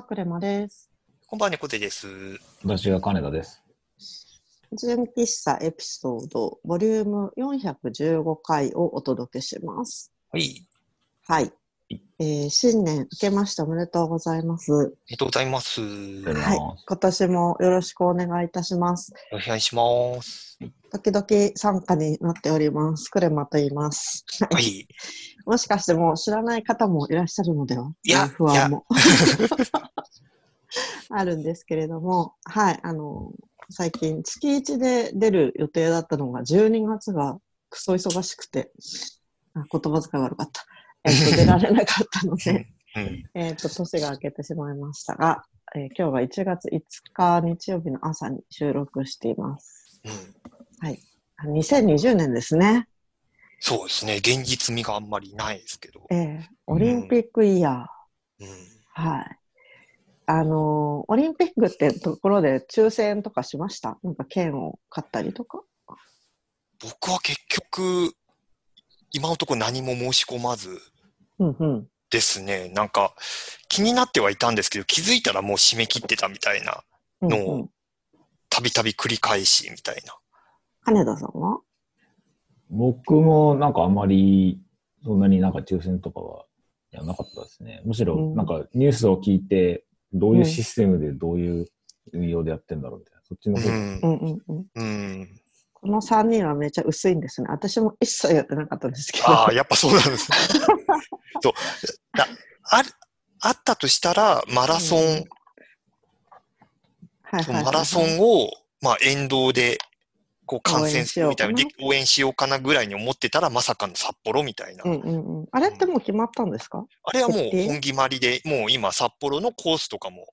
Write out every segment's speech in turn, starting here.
は、クレマです。こんばんは、猫背です。私が金田です。純喫茶エピソード、ボリューム415回をお届けします。はい。はい。えー新年明けましておめでとうございます。ありがとうございます。はい。今年もよろしくお願いいたします。お願いします。時々参加になっております。クレマと言います。はい。もしかしてもう知らない方もいらっしゃるのでは？いや不安も あるんですけれども、はい、あの、最近月1で出る予定だったのが12月がクソ忙しくて、あ言葉遣い悪かった。えっと、出られなかったので、うん。えっと、年が明けてしまいましたが、えー今日は1月5日日曜日の朝に収録しています。うん。はい。2020年ですね。そうですね。現実味があんまりないですけど。えーオリンピックイヤー。うん。はい。あのーオリンピックってところで抽選とかしました？なんか券を買ったりとか？僕は結局、今のところ何も申し込まずうんうん。ですね。なんか、気になってはいたんですけど、気づいたらもう締め切ってたみたいな、うんのうん、たびたび繰り返しみたいな。金田さんは？僕もなんかあんまり、そんなになんか抽選とかは、いや、なかったですね。むしろ、うんなんかニュースを聞いて、どういうシステムでどういう運用でやってんだろうみたいな。そっちの方、うんう。んうんうん。うん。この3人はめっちゃ薄いんですね。私も一切やってなかったんですけど。ああ、やっぱそうなんですね。そう。だある、あったとしたら、マラソン、うんはいマラソンを、まあ、沿道で、こう、観戦するみたいな、応援しよで応援しようかなぐらいに思ってたら、まさかの札幌みたいな。うんうんうん。あれってもう決まったんですか？あれはもう本決まりで、もう今、札幌のコースとかも、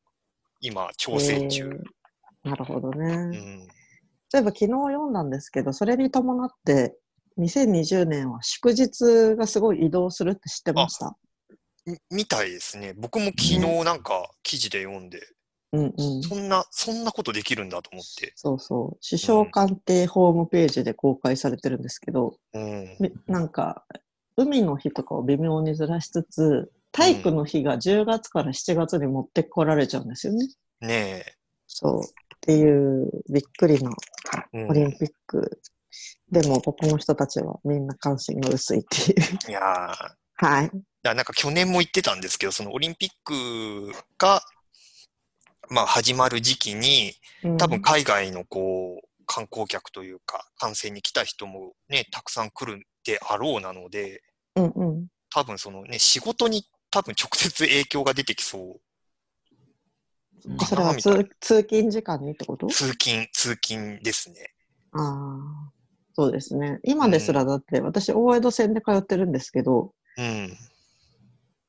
今、調整中。えーなるほどね。うん。そういえば昨日読んだんですけど、それに伴って、2020年は祝日がすごい移動するって知ってました？みみたいですね。僕も昨日なんか記事で読んで、うんうん。そんな、そんなことできるんだと思って。そうそう。首相官邸ホームページで公開されてるんですけど、うん。みなんか、海の日とかを微妙にずらしつつ、体育の日が10月から7月に持ってこられちゃうんですよね。ねそう。っていうびっくりなオリンピック。でも、ここの人たちはみんな関心が薄いっていう。いやーはい。だなんか去年も言ってたんですけど、そのオリンピックが、まあ始まる時期に、うん多分海外のこう、観光客というか、観戦に来た人もね、たくさん来るであろうなので、うんうん。多分そのね、仕事に多分直接影響が出てきそうかそれは通。通勤時間にってこと？通勤、通勤ですね。ああ、そうですね。今ですらだって、私、大江戸線で通ってるんですけど、うん。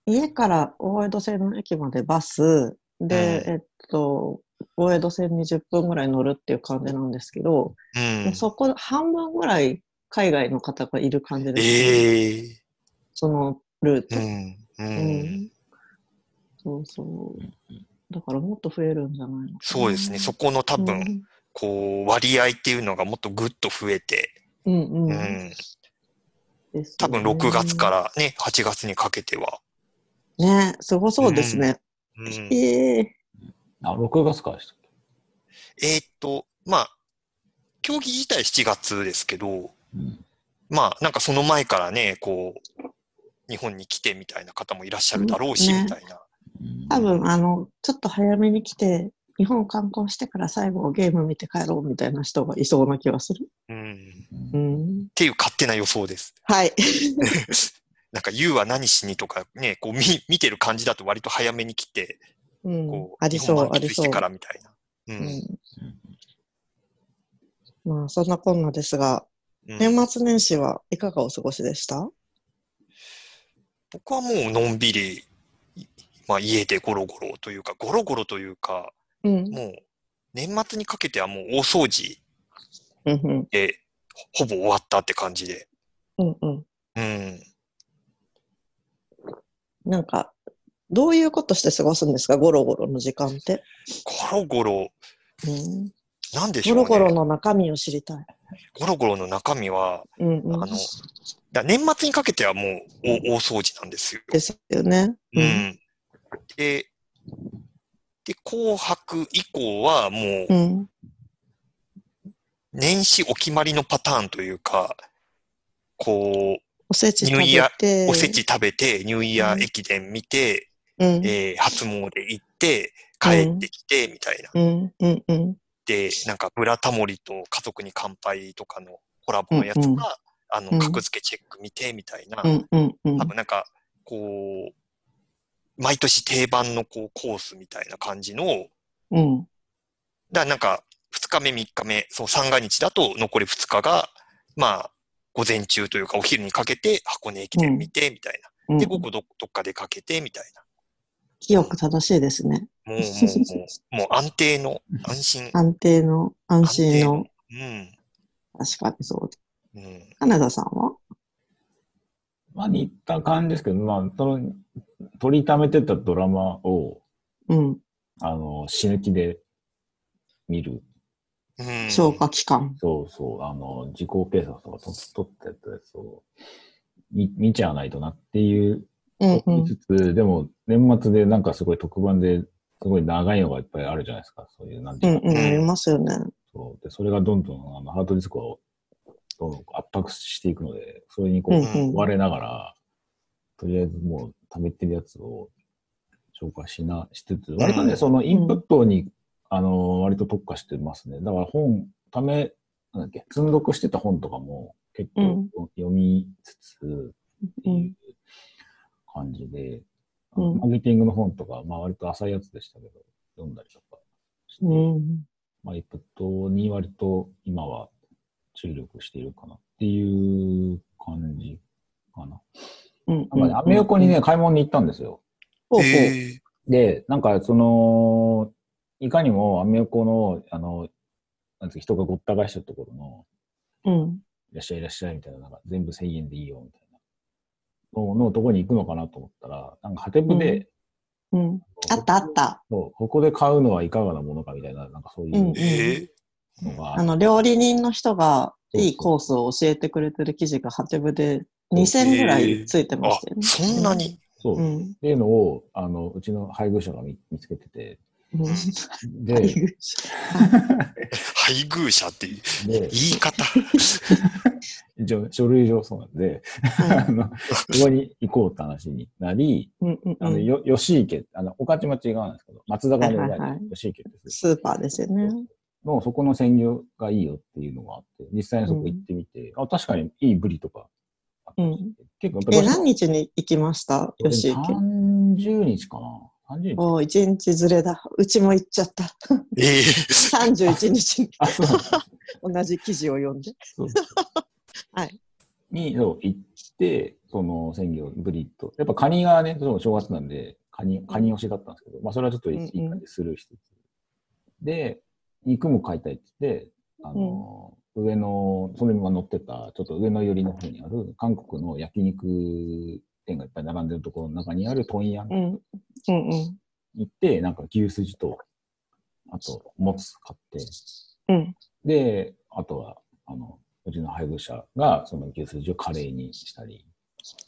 家から大江戸線の駅までバス、で、うんえっと、大江戸線に10分ぐらい乗るっていう感じなんですけど、うん。そこ、半分ぐらい海外の方がいる感じです、ええそのルート。うん。う。うんんそうそう。だからもっと増えるんじゃないのそうですね。そこの多分、こう、割合っていうのがもっとぐっと増えて、うん、うんうん。多分よね6月からね、8月にかけては。ね、すごそうですね。うん、ええあ、6月からでしたっけ？えーっと、まあ、競技自体7月ですけど、うん。まあ、なんかその前からね、こう、日本に来てみたいな方もいらっしゃるだろうし、ねみたいな。うん多分、あの、ちょっと早めに来て、日本観光してから最後ゲーム見て帰ろうみたいな人がいそうな気がする。うん。っうん。ていう勝手な予想です。はい。なんか、ユウは何しにとかね、こう見、見てる感じだと割と早めに来て、うんこう、。ありそう、日本満ありそう。喫してからみたいな。う。うんん。まあ、そんなこんなですが、うん年末年始はいかがお過ごしでした？僕はもうのんびり、いまあ家でゴロゴロというか、ゴロゴロというか、うん。もう年末にかけてはもう大掃除うんうん。でほほぼ終わったって感じで。うんうん。うん。なんか、どういうことして過ごすんですか？ゴロゴロの時間って。ゴロゴロ、うん。なんでしょうね。ゴロゴロの中身を知りたい。ゴロゴロの中身は、うんうん。あの、だ年末にかけてはもう大大掃除なんですよ。ですよね。う。ん。で、で、紅白以降はもうう、ん。年始お決まりのパターンというか、こおせち食べて。う、おせち食べて、ニューイヤー駅伝見て、うん。えー初詣行って、帰ってきて、みたいな。うん。うん。うん。で、なんか、ブラタモリと家族に乾杯とかのコラボのやつうんうんが、あの、うん格付けチェック見て、みたいな。うん。うん。うん多。分なんか、こう、毎年定番のこうコースみたいな感じの、うん。だからなんか、2日目、3日目、そう三が日だと残り2日が、まあ、午前中というかお昼にかけて箱根駅伝見て、みたいな。うんで、午後どどっか出かけて、みたい清く正しいですね。な。もう、もう、もう、安定の、安心。安定の、安心の、うん。確かにそう。うん。金田さんは？まあ似た感じですけど、まあ、その、取りためてたドラマを、うん。あの、死ぬ気で見る。うん。消化器官。そうそう、あの、自己警察とか撮撮ってやったやつを見見ちゃわないとなっていう、うんうん。見つつ、でも、年末でなんかすごい特番で、すごい長いのがいっぱいあるじゃないですか。そういう、なんていうか、うんうん、ありますよね。そう。で、それがどんどん、あの、ハードディスクを、どんどん圧迫していくので、それにこう、うんうん追われながら、とりあえずもう、溜めてるやつを消化しな、しつつ、割とね、うん。そのインプットに、あの、割と特化してますね。だから本、ため、なんだっけ、積んどくしてた本とかも結構読みつつ、っていう感じで、マーケティングの本とか、まあ割と浅いやつでしたけど、読んだりとかして、うん。まあ、インプットに割と今は注力しているかなっていう感じかな。うん。なんかね、アメ横にね、買い物に行ったんですよ。ほうほう。えで、なんかその、いかにもアメ横の、あの、なんつうか人がごった返したところの、うん。いらっしゃいいらっしゃいみたいな、なんか全部1000円でいいよみたいなののところに行くのかなと思ったら、なんかハテブで、うん。あったあった。そう、ここで買うのはいかがなものかみたいな、なんかそういうんうー、えのが、あの、料理人の人がいいコースを教えてくれてる記事がハテブで2000ぐらいついてまあしたよ、ね。そんなにそう、っうん。ていうのを、あの、うちの配偶者が見見つけてて、うん。で、配偶者っていうで言い方。一応書類上そうなんで、あの、そこに行こうって話になり、うんうんあの、うん。よ、吉池、あの、御徒町側なんですけど、松坂の裏はいはいはいに吉池ってスーパーですよね。の、そこの鮮魚がいいよっていうのがあって、実際にそこ行ってみて、あ、確かにいいブリとかあったりして、結構え、やっぱ何日に行きました？吉池。30日かな ?30 日おー一日ずれだ。うちも行っちゃった。ええ31 日にあ、そうなんです同じ記事を読んで。そうはい。にそう行って、その鮮魚、ブリと、やっぱカニがね、その正月なんで、カニ、カニ推しだったんですけど、まあそれはちょっというんうんいい感じするしつつ。で、肉も買いたいって言って、あの、上の、それに乗ってた、ちょっと上の寄りの方にある、韓国の焼肉店がいっぱい並んでるところの中にある問屋にうん。うんうん。行って、なんか牛すじと、あと、もつ買って、うん。で、あとは、あの、うちの配偶者が、その牛すじをカレーにしたり、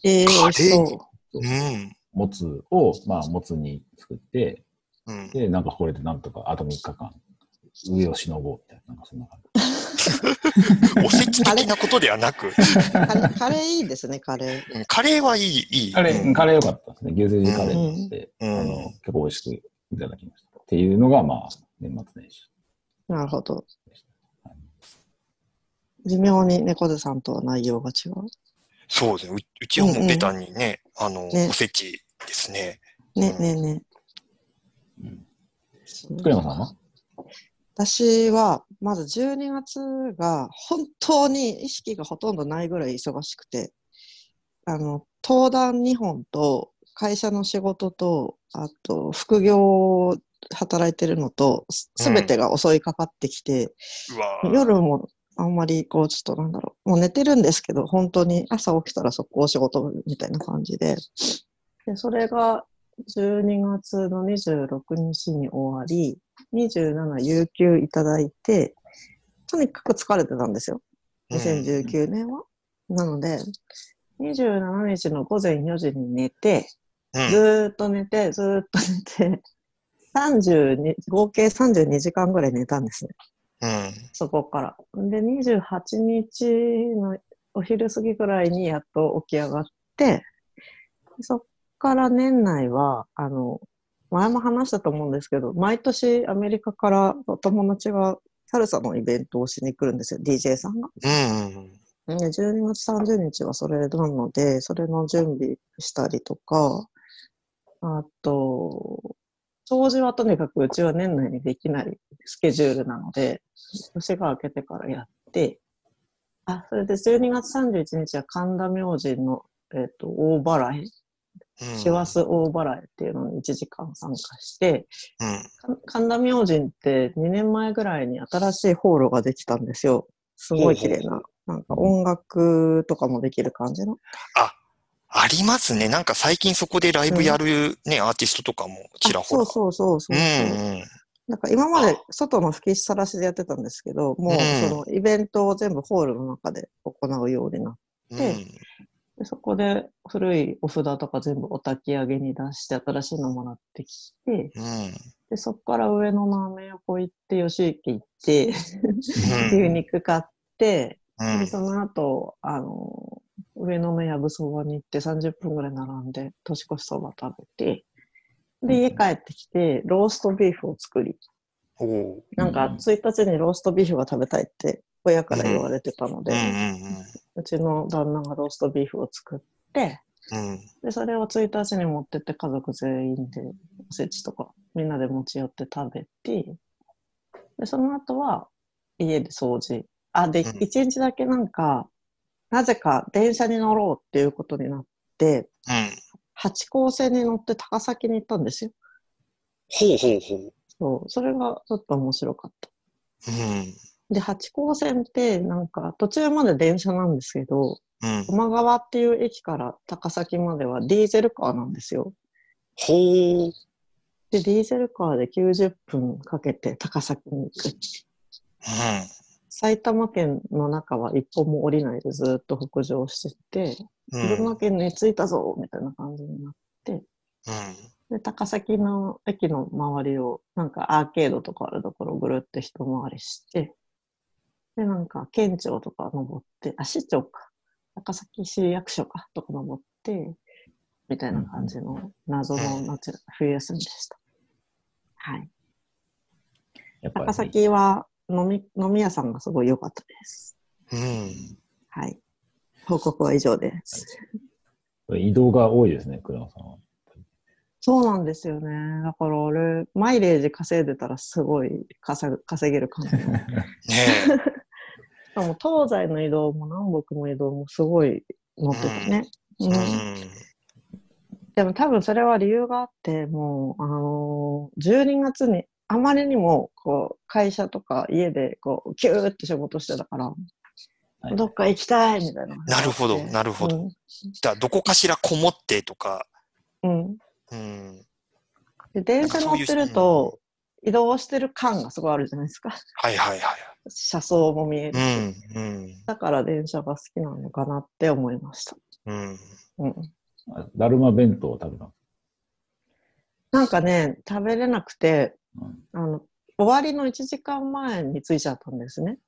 えー、美味しカレー？そう。うん。もつを、まあ、もつに作って、うん。で、なんかこれでなんとか、あと3日間、上をしのごうみたいな、なんかそんな感じ。おせち的なことではなく、カレーカレーいいですね、カレー。うんカレーはいい、いい。カレー、うんカレー良かったですね。牛すじカレーにして、うんあの、結構美味しくいただきました。っていうのが、まあ、年末年始なるほどでした。はい。微妙に猫背さんとは内容が違う。そうですね。ううちはもうベタにね、あの、ねおせちですね。ね、うんね、ね。うん。福山さんは？私は、まず12月が本当に意識がほとんどないぐらい忙しくて、あの、登壇2本と会社の仕事と、あと副業を働いてるのと、すすべてが襲いかかってきて、うわー。夜もあんまりこうちょっとなんだろう、もう寝てるんですけど、本当に朝起きたら速攻仕事みたいな感じで、でそれが12月の26日に終わり、27有給いただいて、とにかく疲れてたんですよ。2019年は。なので、27日の午前4時に寝て、うんずーっと寝て、ずーっと寝て、32、合計32時間ぐらい寝たんですね。うん。そこから。で、28日のお昼過ぎぐらいにやっと起き上がって、そっから年内は、あの、前も話したと思うんですけど、毎年アメリカからお友達がサルサのイベントをしに来るんですよ、DJ さんが。うん。で12月30日はそれなので、それの準備したりとか、あと、掃除はとにかくうちは年内にできないスケジュールなので、年が明けてからやって、あ、それで12月31日は神田明神の、えっ、と、大払い、うん。師走大払いっていうのに1時間参加して、うん。か神田明神って2年前ぐらいに新しいホールができたんですよ。すごい綺麗な。なんか音楽とかもできる感じの。あ、ありますね。なんか最近そこでライブやるね、アーティストとかもちらほら。あそうそうそうそうう。んうん。なんか今まで外の吹きさらしでやってたんですけど、もううんそのイベントを全部ホールの中で行うようになって、でそこで古いお札とか全部お焚き上げに出して新しいのもらってきて、うん。うん。でそこから上野のアメ横行って、吉池行って、うん 牛肉買って、うんで、その後、あの、上野のやぶそばに行って30分ぐらい並んで、年越しそば食べて、で、家帰ってきて、ローストビーフを作り、おうなんかうん1日にローストビーフが食べたいって親から言われてたので、ううんちの旦那がローストビーフを作って。うん。で、それを1日に持ってって家族全員でおせちとかみんなで持ち寄って食べて、で、その後は家で掃除。あ、で、うん1日だけなんか、なぜか電車に乗ろうっていうことになって、うん。八高線に乗って高崎に行ったんですよ。ほうほうほう。そう、それがちょっと面白かった。うん。で、八高線ってなんか途中まで電車なんですけど、うん。駒川っていう駅から高崎まではディーゼルカーなんですよ。ほう。で、ディーゼルカーで90分かけて高崎に行く。うん。埼玉県の中は一歩も降りないでずっと北上してって、うん。群馬県に着いたぞみたいな感じになって、うん。で、高崎の駅の周りを、なんかアーケードとかあるところをぐるって一回りして、で、なんか県庁とか登って、あ、市庁か。高崎市役所かとか登って、みたいな感じの謎の夏、冬休みでした。はい。高崎は飲み、飲み屋さんがすごい良かったです。うん。はい。報告は以上です。移動が多いですね、倉野さんは。そうなんですよね。だから俺、マイレージ稼いでたらすごい稼ぐ稼げる感じ ねかも東西の移動も南北の移動もすごい乗っててね。え。うんうん。でも多分それは理由があって、もう、あのー12月にあまりにも、こう、会社とか家で、こう、キューって仕事してたから、はいどっか行きたいみたいな。なるほどなるほどじゃあ、どこかしらこもってとか、うん。うん。うん。で、電車乗ってると、移動してる感がすごいあるじゃないですか。はいはいはい。車窓も見えるし。うん。うん。だから電車が好きなのかなって思いました。うん。うん。だるま弁当を食べたなんかね、食べれなくて、すかあの、終わりの1時間前に着いちゃったんですね。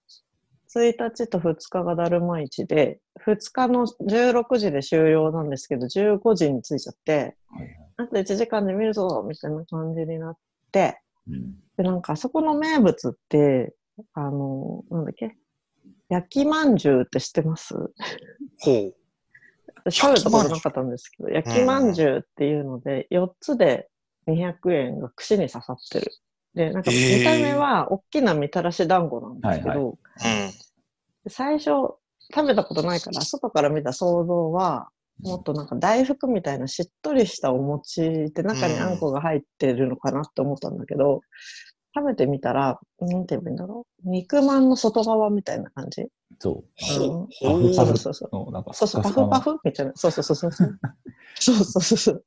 1日と2日がだるま市で、2日の16時で終了なんですけど、15時に着いちゃって、はいはいあと1時間で見るぞみたいな感じになって、うんで、なんかあそこの名物って、あの、なんだっけ？焼きまんじゅうって知ってます？ほう。私食べたことなかったんですけど、焼きまんじゅうっていうので、4つで200円が串に刺さってる。で、なんか見た目は大きなみたらし団子なんですけど。最初食べたことないから、外から見た想像は、もっとなんか大福みたいなしっとりしたお餅で中にあんこが入ってるのかなって思ったんだけど、食べてみたら、なんて言えばいいんだろう？肉まんの外側みたいな感じ？そう。うん。ほう。そパフう。そう。そう。のなんかそう。そう、パフパフみたいな。そう。そう。そう。そう。そう。そう。そう。そう。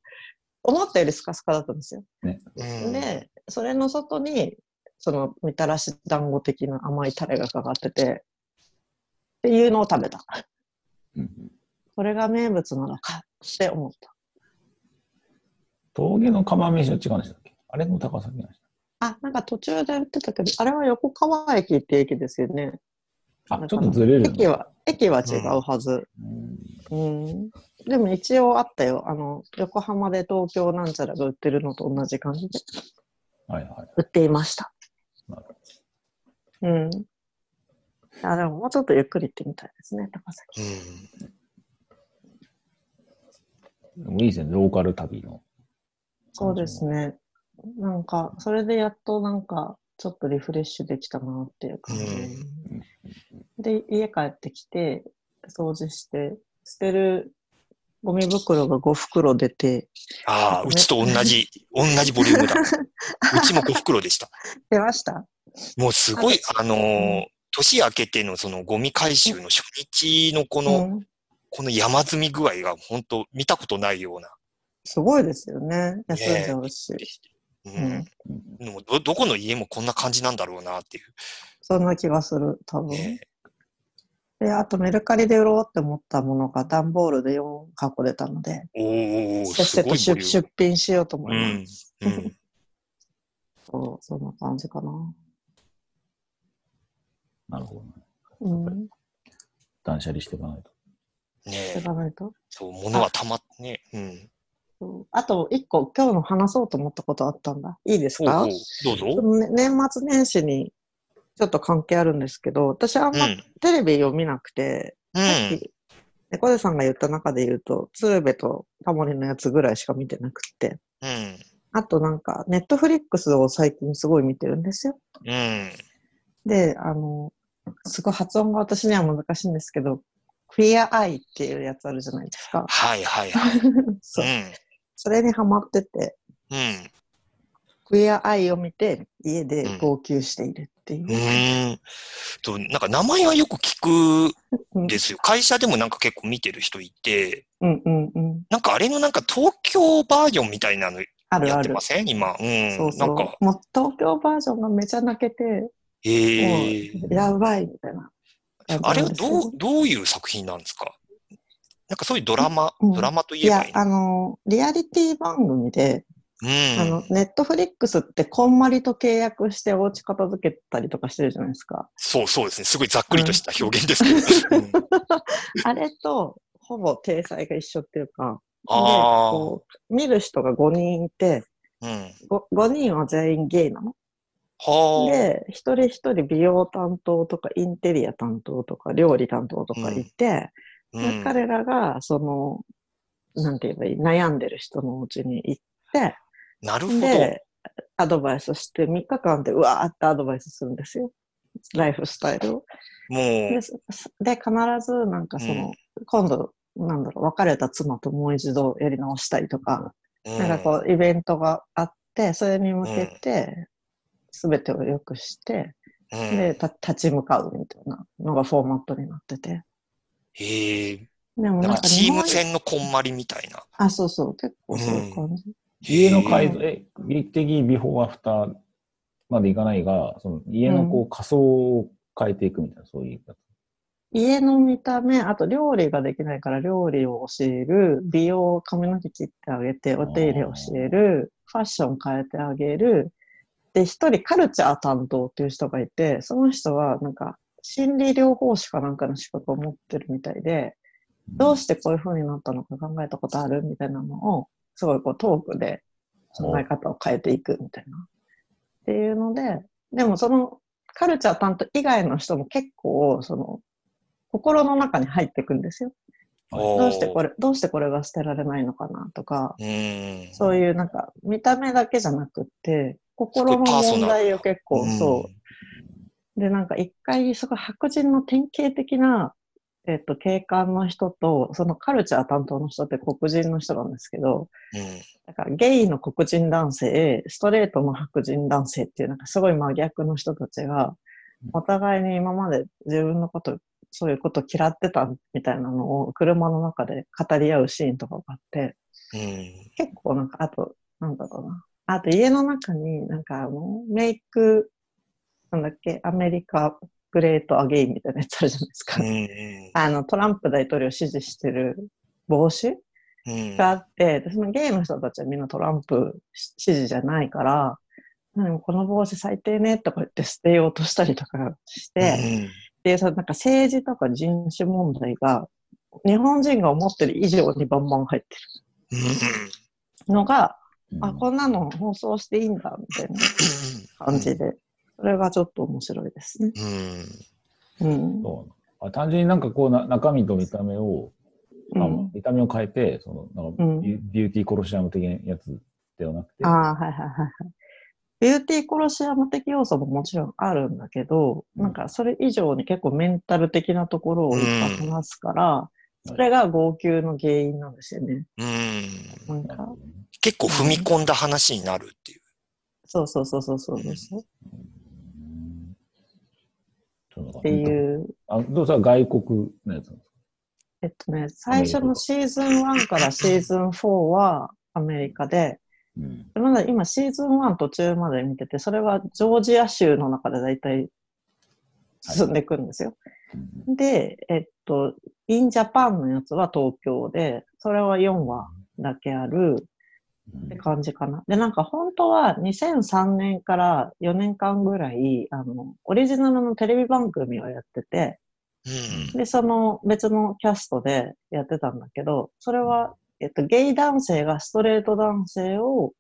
思ったよりスカスカだったんですよ。う。ん。で、それの外に、その、みたらし団子的な甘いタレがかかってて、っていう。のを食べた。う。んこれが名物なのかって思った。峠の釜飯は違うんでしたっけ？ああれも高崎なんですあ、なんか途中で売ってたけど、あれは横川駅って駅ですよね。あ、ちょっとずれる駅は、駅は違うはず。うんうん。でも一応あったよ。あの、横浜で東京なんちゃらが売ってるのと同じ感じではいはい。売っていました。なるほうん。あ、でももうちょっとゆっくり行ってみたいですね、高崎。うん。どでもいいですね、ローカル旅の。そうですね。なんか、それでやっとなんか、ちょっとリフレッシュできたなっていう感じ。で、家帰ってきて、掃除して、捨てるゴミ袋が5袋出て、ああ、うちと同じ、同じボリュームだ。うちも5袋でした。出ましたもうすごい、あのー年明けてのそのゴミ回収の初日のこの、うんこの山積み具合が本当見たことないような。すごいですよね。休んでほしい。うん。もうど、どこの家もこんな感じなんだろうなっていう。そんな気がする、多分。ねで、あとメルカリで売ろうって思ったものが段ボールで4箱出たので、おおせっすせと出品しようと思いまんす。。うん。そう、そんな感じかな。なるほどね。うん。断捨離していかないと。ね。そう、物はたまってね。うん。あと、一個、今日の話そうと思ったことあったんだ。いいですか？どうぞ。ね年末年始にちょっと関係あるんですけど、私あんまうん。テレビを見なくて、うさっん。き、猫背さんが言った中で言うと、鶴瓶とタモリのやつぐらいしか見てなくって。うん。あとなんか、ネットフリックスを最近すごい見てるんですよ。うん。で、あの、すごい発音が私には難しいんですけど、クイアアイっていうやつあるじゃないですか。はいはいはい。そうう。それにハマってて、ん。うん。クイアアイを見て家で号泣しているっていうう。ーん。と、なんか名前はよく聞く うんんですよ。会社でもなんか結構見てる人いて、うんうんうん。なんかあれのなんか東京バージョンみたいなのあるあるやってま。せん？今。うん。そうそう。なんか、もう東京バージョンがめちゃ泣けて、もええうやばいみたいなあれはどう、どういう作品なんですか？なんかそういうドラマ、うんドラマとい言えばいい、のやあの、リアリティ番組で、うん。あの、ネットフリックスってこんまりと契約してお家片付けたりとかしてるじゃないですか。そうそうですね。すごいざっくりとした表現ですけど。うん あれと、ほぼ体裁が一緒っていうか、で、あこう、見る人が5人いて、あ。うん。5, 人は全員ゲイなの？はあ。で、一人一人美容担当とかインテリア担当とか料理担当とかいて、うんで彼らが、その、なんて言えばいい、悩んでる人のうちに行って、なるほど。で、アドバイスして、3日間でうわーってアドバイスするんですよ。ライフスタイルを。もで、う、すで必ず、なんかその、今度、なんだろう、別れた妻ともう一度やり直したりとか、うんなんかこう、イベントがあって、それに向けて、すべてを良くして、うんで、た立ち向かうみたいなのがフォーマットになってて。へえ。でもだからチームなんか日本戦のこんまりみたいな。あ、そうそう、結構そういう感じ。家の改造、うんえ、美的ビフォーアフターまでいかないが、その家のこう仮想を変えていくみたいな、そういうやつ。家の見た目、あと料理ができないから料理を教える、美容、髪の毛切ってあげて、お手入れ教える、ファッション変えてあげる。で、一人カルチャー担当っていう人がいて、その人はなんか心理療法士かなんかの資格を持ってるみたいで、どうしてこういう風になったのか考えたことあるみたいなのを、すごいこうトークで考え方を変えていくみたいな。っていうので、でもそのカルチャー担当以外の人も結構、その、心の中に入っていくんですよ。どうしてこれれ、どうしてこれが捨てられないのかなとか、うん。そういうなんか見た目だけじゃなくって、心の問題を結構、そう。で、なんか一回、すごい白人の典型的な、えっと、警官の人と、そのカルチャー担当の人って黒人の人なんですけど、うん。だからゲイの黒人男性、ストレートの白人男性っていうなんかすごい真逆の人たちが、お互いに今まで自分のこと、そういうこと嫌ってたみたいなのを車の中で語り合うシーンとかがあって、うん。結構なんか、あと、なんだろうな。あと家の中になんかあの、メイク、なんだっけ、アメリカグレートアゲインみたいなやつあるじゃないですか。うん。あの、トランプ大統領を支持してる帽子うん。があって、でそのゲイの人たちはみんなトランプ支持じゃないから、なんかこの帽子最低ねとか言って捨てようとしたりとかして、で、そのなんか政治とか人種問題が、日本人が思ってる以上にバンバン入ってうん。うん。るのが、あ、うんこんなの放送していいんだ、みたいな感じで。それがちょっと面白いですね。うん。うん。そうあ単純になんかこうな中身と見た目を、あうん、見た目を変えて、そのなんかうんビューティーコロシアム的なやつではなくて、ああ、はいはいはいはい。ビューティーコロシアム的要素ももちろんあるんだけど、うんなんかそれ以上に結構メンタル的なところをいっぱい話すから、うんそれが号泣の原因なんですよね。うん。なんか、結構踏み込んだ話になるっていう。そうそうそうそうそうそう。うんちょっていう、あ、どうせ外国のやつなんですか？えっとね、最初のシーズン1からシーズン4はアメリカで、うん。まだ今シーズン1途中まで見てて、それはジョージア州の中でだいたい進んでいくんですよ。うんで、えっと、インジャパンのやつは東京で、それは4話だけあるって感じかな。で、なんか本当は2003年から4年間ぐらい、あの、オリジナルのテレビ番組をやってて、うん。で、その別のキャストでやってたんだけど、それは、えっと、ゲイ男性がストレート男性を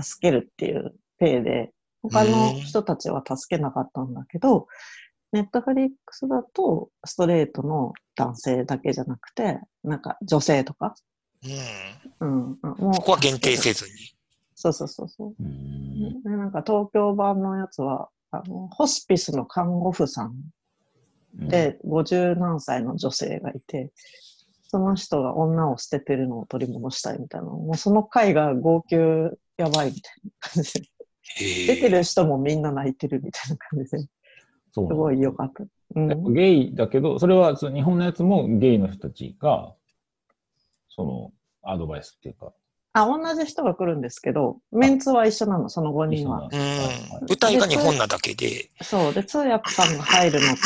助けるっていう体で、他の人たちは助けなかったんだけど、ネットフリックスだとストレートの男性だけじゃなくて、なんか女性とか、うん。うん、もうここは限定せずに。そうそうそうそう。うなんか東京版のやつは、あの、ホスピスの看護婦さんで、50何歳の女性がいて、その人が女を捨ててるのを取り戻したいみたいな。もうその回が号泣やばいみたいな感じで。へ出てる人もみんな泣いてるみたいな感じで。そうすごい良かった。うん。ゲイだけど、それはその日本のやつもゲイの人たちが、その、アドバイスっていうか、あ、同じ人が来るんですけど、メンツは一緒なの、その5人は。うん。舞台が日本なだけで。そう。で、通訳さんが入るのと、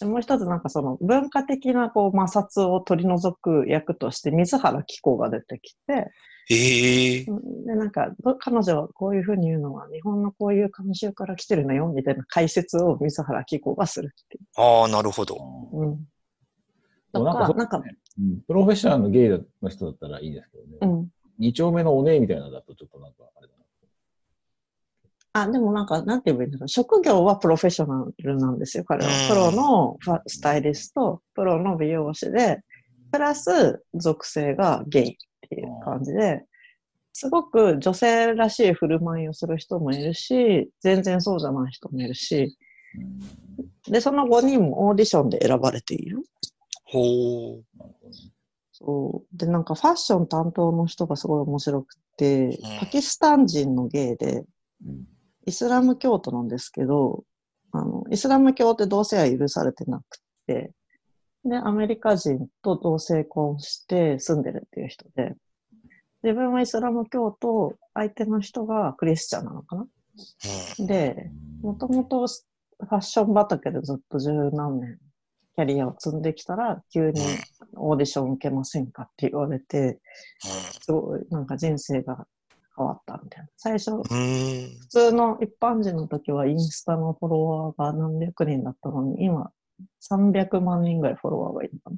でもう一つなんかその文化的なこう摩擦を取り除く役として水原希子が出てきて、へえ。で、なんか、ど彼女はこういうふうに言うのは日本のこういう慣習から来てるのよ、みたいな解説を水原希子がするっていああ、なるほど。う。うん。とか、なんかそうなんプロフェッショナルのゲイの人だったらいいですけどね。うん。二丁目のお姉みたいなのだとちょっとなんかあれだな。あ、でもなんか、なんて言えばいいんだろう。職業はプロフェッショナルなんですよ、彼はうん。プロのスタイリスト、プロの美容師で、プラス属性がゲイっていう感じで、すごく女性らしい振る舞いをする人もいるし、全然そうじゃない人もいるし、で、その5人もオーディションで選ばれている。ほう。そう。で、なんかファッション担当の人がすごい面白くてん、パキスタン人のゲイで、うんイスラム教徒なんですけど、あの、イスラム教って同性は許されてなくて、で、アメリカ人と同性婚して住んでるっていう人で、自分はイスラム教徒、相手の人がクリスチャンなのかな？で、もともとファッション畑でずっと十何年キャリアを積んできたら、急にオーディション受けませんかって言われて、すごいなんか人生が変わったみたいな。最初。普通の一般人の時はインスタのフォロワーが何百人だったのに、今300万人ぐらいフォロワーがいるの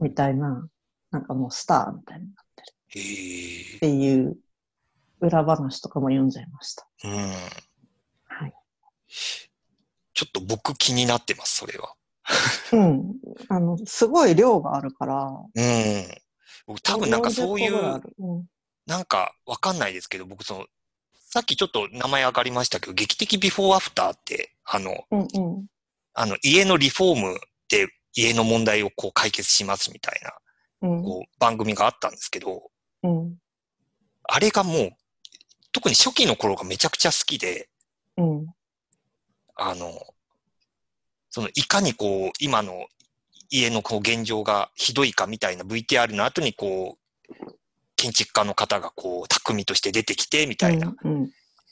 みたいな、なんかもうスターみたいになってるっ。ていう裏話とかも読んじゃいました。うん。はい。ちょっと僕気になってます、それは。うん。あの、すごい量があるから、うん。僕多分なんかそうい40個ぐらいあう、るうんなんかわかんないですけど、僕その、さっきちょっと名前上がりましたけど、劇的ビフォーアフターって、あの、うんうん。あの、家のリフォームで家の問題をこう解決しますみたいな、うん。こう、番組があったんですけど、うん。あれがもう、特に初期の頃がめちゃくちゃ好きで、うん。あの、その、いかにこう、今の家のこう現状がひどいかみたいな VTR の後にこう、建築家の方がこう、匠として出てきてみたいな。うん。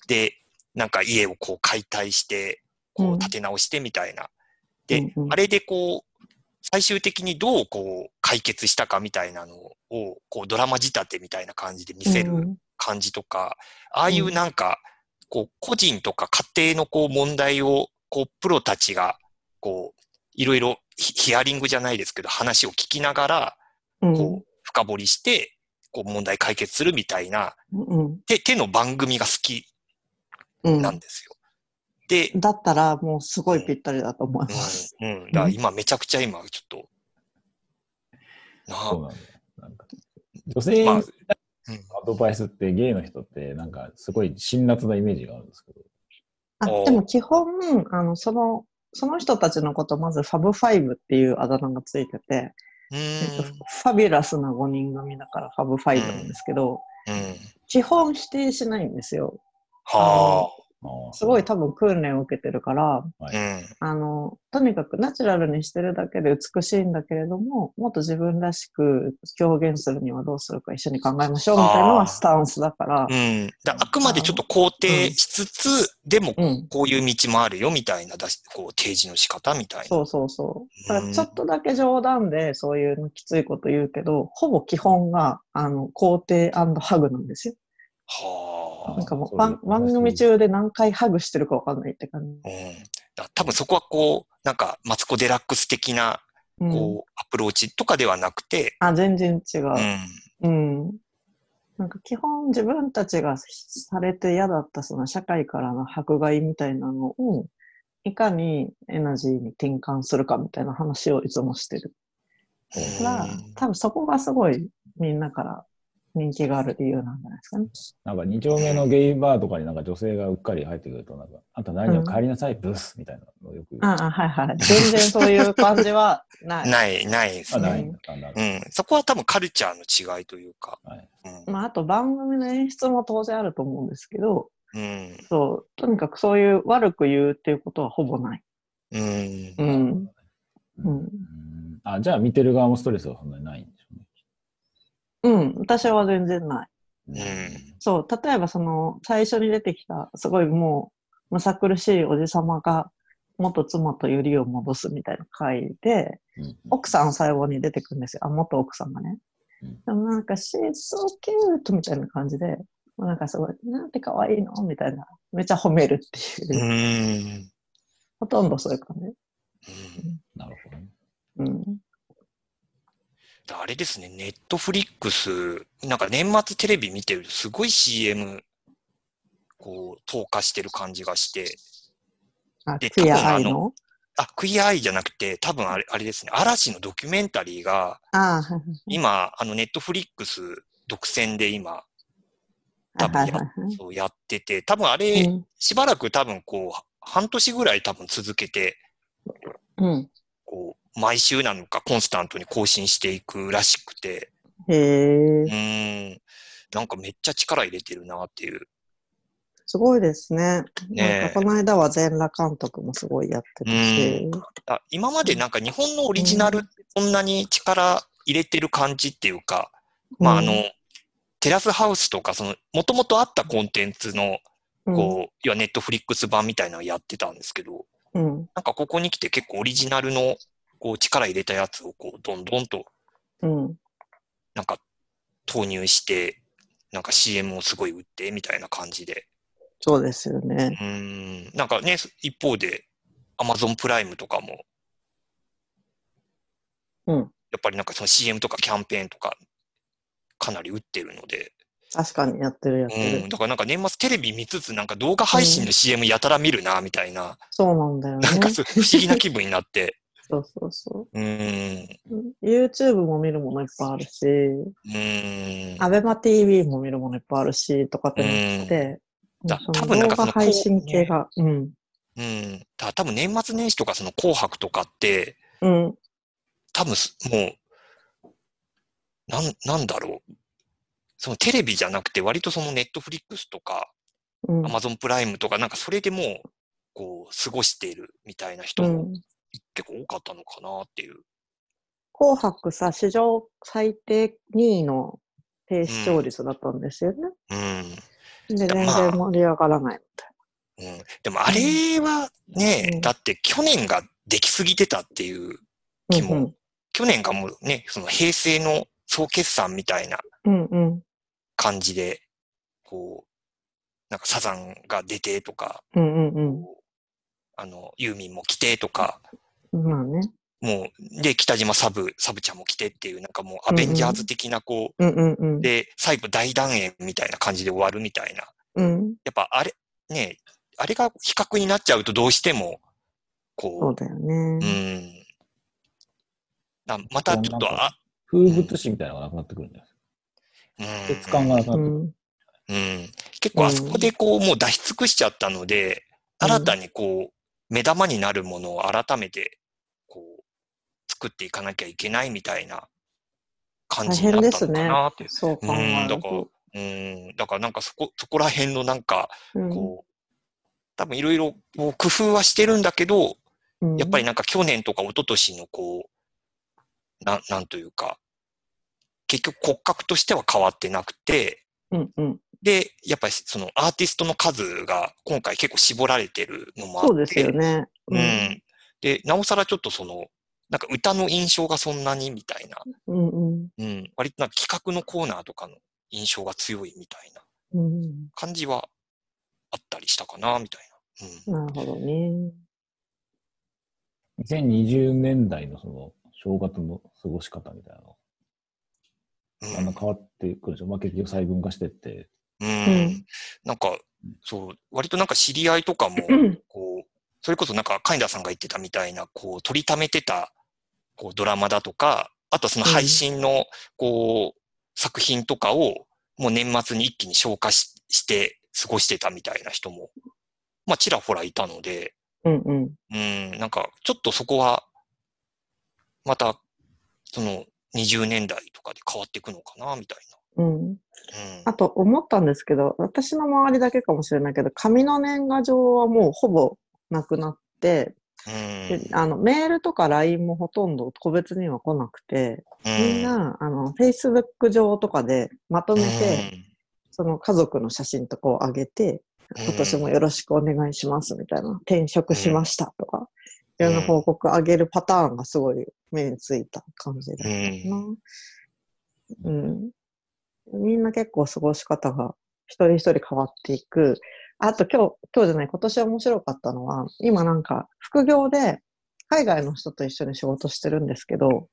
で、なんか家をこう解体して、こうんう建て直してみたいな。で、うんうんあれでこう、最終的にどうこう解決したかみたいなのを、こうドラマ仕立てみたいな感じで見せるうん感じとか、ああいうなんか、こう個人とか家庭のこう問題を、こうプロたちが、こう、いろいろヒヒアリングじゃないですけど、話を聞きながら、うんこう、深掘りして、こう問題解決するみたいな、うん手、手の番組が好きうんなんですよ。で、だったらもうすごいぴったりだと思います。うん、うん。だ今めちゃくちゃ今、ちょっと、なあそうなんだよ。なんか女性まあにアドバイスってゲイの人ってなんかすごい辛辣なイメージがあるんですけど。あでも基本、あの、その、その人たちのこと、まず Fab Five っていうあだ名がついてて、うえっと。 fabulous な5人組だから Fab Five なんですけど、うん。基本否定しないんですよ。はあーすごい多分訓練を受けてるから、あ。うん。あの、とにかくナチュラルにしてるだけで美しいんだけれども、もっと自分らしく表現するにはどうするか一緒に考えましょうみたいなのはスタンスだから、うん。だあくまでちょっと肯定しつつ、でもうん。こういう道もあるよみたいなだし、こう提示の仕方みたいな。そうそうそう。だからちょっとだけ冗談でそういうのきついこと言うけど、ほぼ基本が、あの、肯定ハグなんですよ。はなんかもう番番組中で何回ハグしてるかわかんないって感じ。あ。うん。だ多分そこはこう、なんか、マツコ・デラックス的な、うん、こう、アプローチとかではなくて、あ、全然違う。うん。うん。なんか基本自分たちがされて嫌だったその社会からの迫害みたいなのをいかにエナジーに転換するかみたいな話をいつもしてるから、多分そこがすごいみんなから人気がある理由なんじゃないですかね。なんか二丁目のゲイバーとかになんか女性がうっかり入ってくると、なんか、あんた何を帰りなさい、ブスみたいなのをよく言う。ああ、はいはい。全然そういう感じはない。ない、ないですあ、ね。ないうん。そこは多分カルチャーの違いというか。どはいうん。まあ、あと番組の演出も当然あると思うんですけど、うん。そう、とにかくそういう悪く言うっていうことはほぼない。うんう。ん。うんうんあ、じゃあ見てる側もストレスはそんなにないんうん、私は全然ない。うん。そう、例えばその、最初に出てきた、すごいもう、むさ苦しいおじさまが、元妻とよりを戻すみたいな回で、うん奥さん最後に出てくるんですよ。あ、元奥さんがね。うんでもなんか、she's so cute! みたいな感じで、なんかすごい、なんて可愛いのみたいな。めっちゃ褒めるっていうう。ん。ほとんどそういう感じ。なるほどね。うん。あれですね、ネットフリックス、なんか年末テレビ見てるとすごい CM、こう、投下してる感じがして、あ、でクイアアイの？あ、クイアアイじゃなくて、多分あれあれですね、嵐のドキュメンタリーが、ああ、はいはい今、あの、ネットフリックス独占で今、はい。多分やそうやってて、多分あうれ、んしばらく多分こう、半年ぐらい多分続けて、うん。こう、毎週なのかコンスタントに更新していくらしくて、へえう、ーん、なんかめっちゃ力入れてるなっていう。すごいですね。ねこの間は全裸監督もすごいやってたし。あ今までなんか日本のオリジナルってそんなに力入れてる感じっていうか、まああの、テラスハウスとか、その、もともとあったコンテンツの、うん、こう、要はネットフリックス版みたいなのをやってたんですけど、うん、なんかここに来て結構オリジナルの、こう、力入れたやつをこう、どんどんと、うん。なんか、投入して、なんか CM をすごい売って、みたいな感じで。そうですよね。うーん、なんかね、一方で、アマゾンプライムとかも、うん。やっぱりなんかその CM とかキャンペーンとか、かなり打ってるので、確かにやってるやってる。うん、だからなんか年末テレビ見つつ、なんか動画配信の CM やたら見るな、みたいな、そうなんだよね。なんか不思議な気分になって、そうそうそうーん、う。YouTube も見るものいっぱいあるし、うーん。アベマ TV も見るものいっぱいあるし、とかってなって、多分なんかその動画配信系が、うん。うん。だ多分年末年始とかその紅白とかって、うん。多分すもう、なん、なんだろう。そのテレビじゃなくて割とそのネットフリックスとか、うんア。マゾンプライムとかなんかそれでもう、こう、過ごしているみたいな人もうん。結構多かったのかなっていう。紅白さ、史上最低2位の低視聴率だったんですよね。うん。で、全まあ然盛り上がらないみたいうん。でもあれはね、うんだって去年ができすぎてたっていうな。期も、うん去年がもうね、その平成の総決算みたいなうんうん。感じで、こう、なんかサザンが出てとか、うんうんこうあの、ユーミンも来てとか、うん。まあね。もう、で、北島サブ、サブちゃんも来てっていう、なんかもうアベンジャーズ的なこうんうんうう、ん。で、最後大団円みたいな感じで終わるみたいな。うん。やっぱあれ、ね、あれが比較になっちゃうとどうしても、こそうだよう、うね。ん。なまたちょっと、あ、風物詩みたいなのがなくなってくるんじゃないうんですか。質感がなくなってくる。うん。うん。結構あそこでこう、もう出し尽くしちゃったので、うん新たにこう、目玉になるものを改めて、作っていかなきゃいけないみたいな感じになったのかなって。そう考うん、えるだから、と。うん、だからなんかそこ、そこら辺のなんか、うんこう、多分いろいろ工夫はしてるんだけど、うんやっぱりなんか去年とか一昨年のこう、なん、なんというか、結局骨格としては変わってなくて、うんうん。で、やっぱりそのアーティストの数が今回結構絞られてるのもあって。そうですよね。うん。で、なおさらちょっとその、なんか歌の印象がそんなにみたいな、うんうん。うん。割となんか企画のコーナーとかの印象が強いみたいなうん。感じはあったりしたかな、みたいな。なるほどね。2020年代のその、正月の過ごし方みたいなの、うん。だんだん変わってくるでしょ？まあ結局細分化してって。うん。うんなんか、そう、割となんか知り合いとかも、う んこう、それこそなんか、カインダーさんが言ってたみたいな、こう、取りためてた、こう、ドラマだとか、あとはその配信の、こう、作品とかを、もう年末に一気に消化しして過ごしてたみたいな人も、まあ、ちらほらいたので、うんうん。うん、なんか、ちょっとそこは、また、その、20年代とかで変わっていくのかな、みたいうん。な。あと思ったんですけど、私の周りだけかもしれないけど、紙の年賀状はもうほぼなくなって、うん。であのメールとか LINE もほとんど個別には来なくて、うん。みんな、あの、Facebook 上とかでまとめて、その家族の写真とかを上げて、うん、今年もよろしくお願いしますみたいな、転職しましたとか、いうんろんな報告上げるパターンがすごい目についた感じだったかな。うん。みんな結構過ごし方が一人一人変わっていく。あと今日、今日じゃない、今年面白かったのは、今なんか副業で海外の人と一緒に仕事してるんですけど、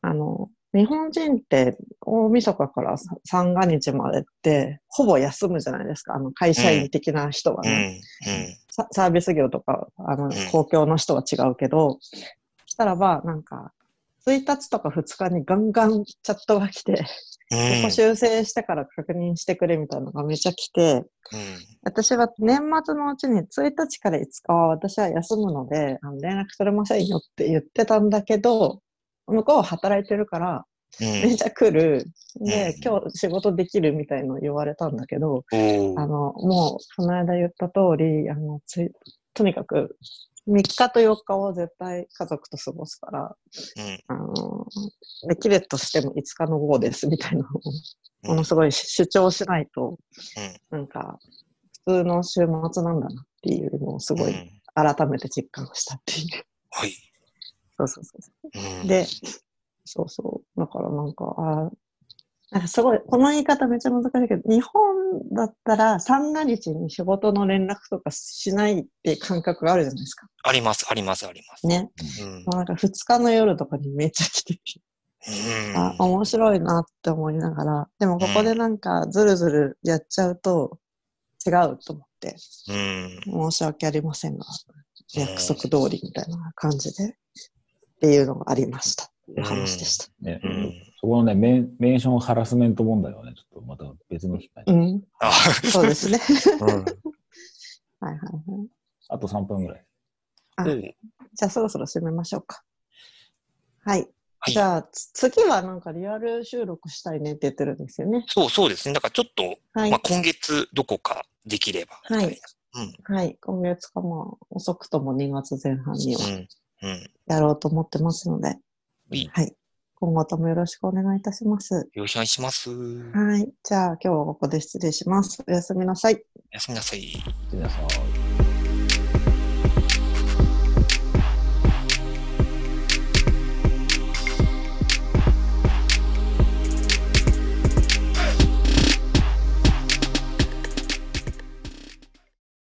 あの、日本人って大晦日からさ三が日までってほぼ休むじゃないですか。あの会社員的な人はうん。ね。うん。ササービス業とか、あのん、公共の人は違うけど、したらば、なんか、1日とか2日にガンガンチャットが来て、うんここ修正してから確認してくれみたいなのがめちゃ来て、うん。私は年末のうちに1日から5日は私は休むので、あの連絡取れませんよって言ってたんだけど、向こうは働いてるから、うん。めちゃ来る。でうん、今日仕事できるみたいの言われたんだけど、おー。あの、もう、この間言った通り、あの、ついとにかく、3日と4日を絶対家族と過ごすから、あの、できるとしても5日の午後ですみたいなのを、うんものすごい主張しないと、なんか、普通の週末なんだなっていうのをすごいうん改めて実感したっていう。はい。そうそうそうそう。うんで、そうそう。だからなんか、あなんかすごい、この言い方めっちゃ難しいけど、日本だったら三が日に仕事の連絡とかしないって感覚があるじゃないですか。あります、あります、あります。ね。うん。もうなんか二日の夜とかにめっちゃ来てて、うん。あ、面白いなって思いながら、でもここでなんかずるずるやっちゃうと違うと思って、うん。申し訳ありませんが、約束通りみたいな感じで、っていうのがありました。っていう話でした。ね。うんそこのねメン、メンションハラスメント問題はね、ちょっとまた別の機会に。うん、あそうですね。うんはいはいはい。あと3分ぐらい。あおうじゃあそろそろ締めましょうか。はい。はいじゃあ、つ次はなんかリアル収録したいねって言ってるんですよね。そうそうですね。だからちょっと、はい。まあ、今月どこかできればみたいな。はい。今月かまあ、遅くとも2月前半にはうん。うん。やろうと思ってますので、いいはい。今後ともよろしくお願いいたします。よろしくお願いします。おはい。じゃあ今日はここで失礼します。おやすみなさい。やすみなさい。皆さん。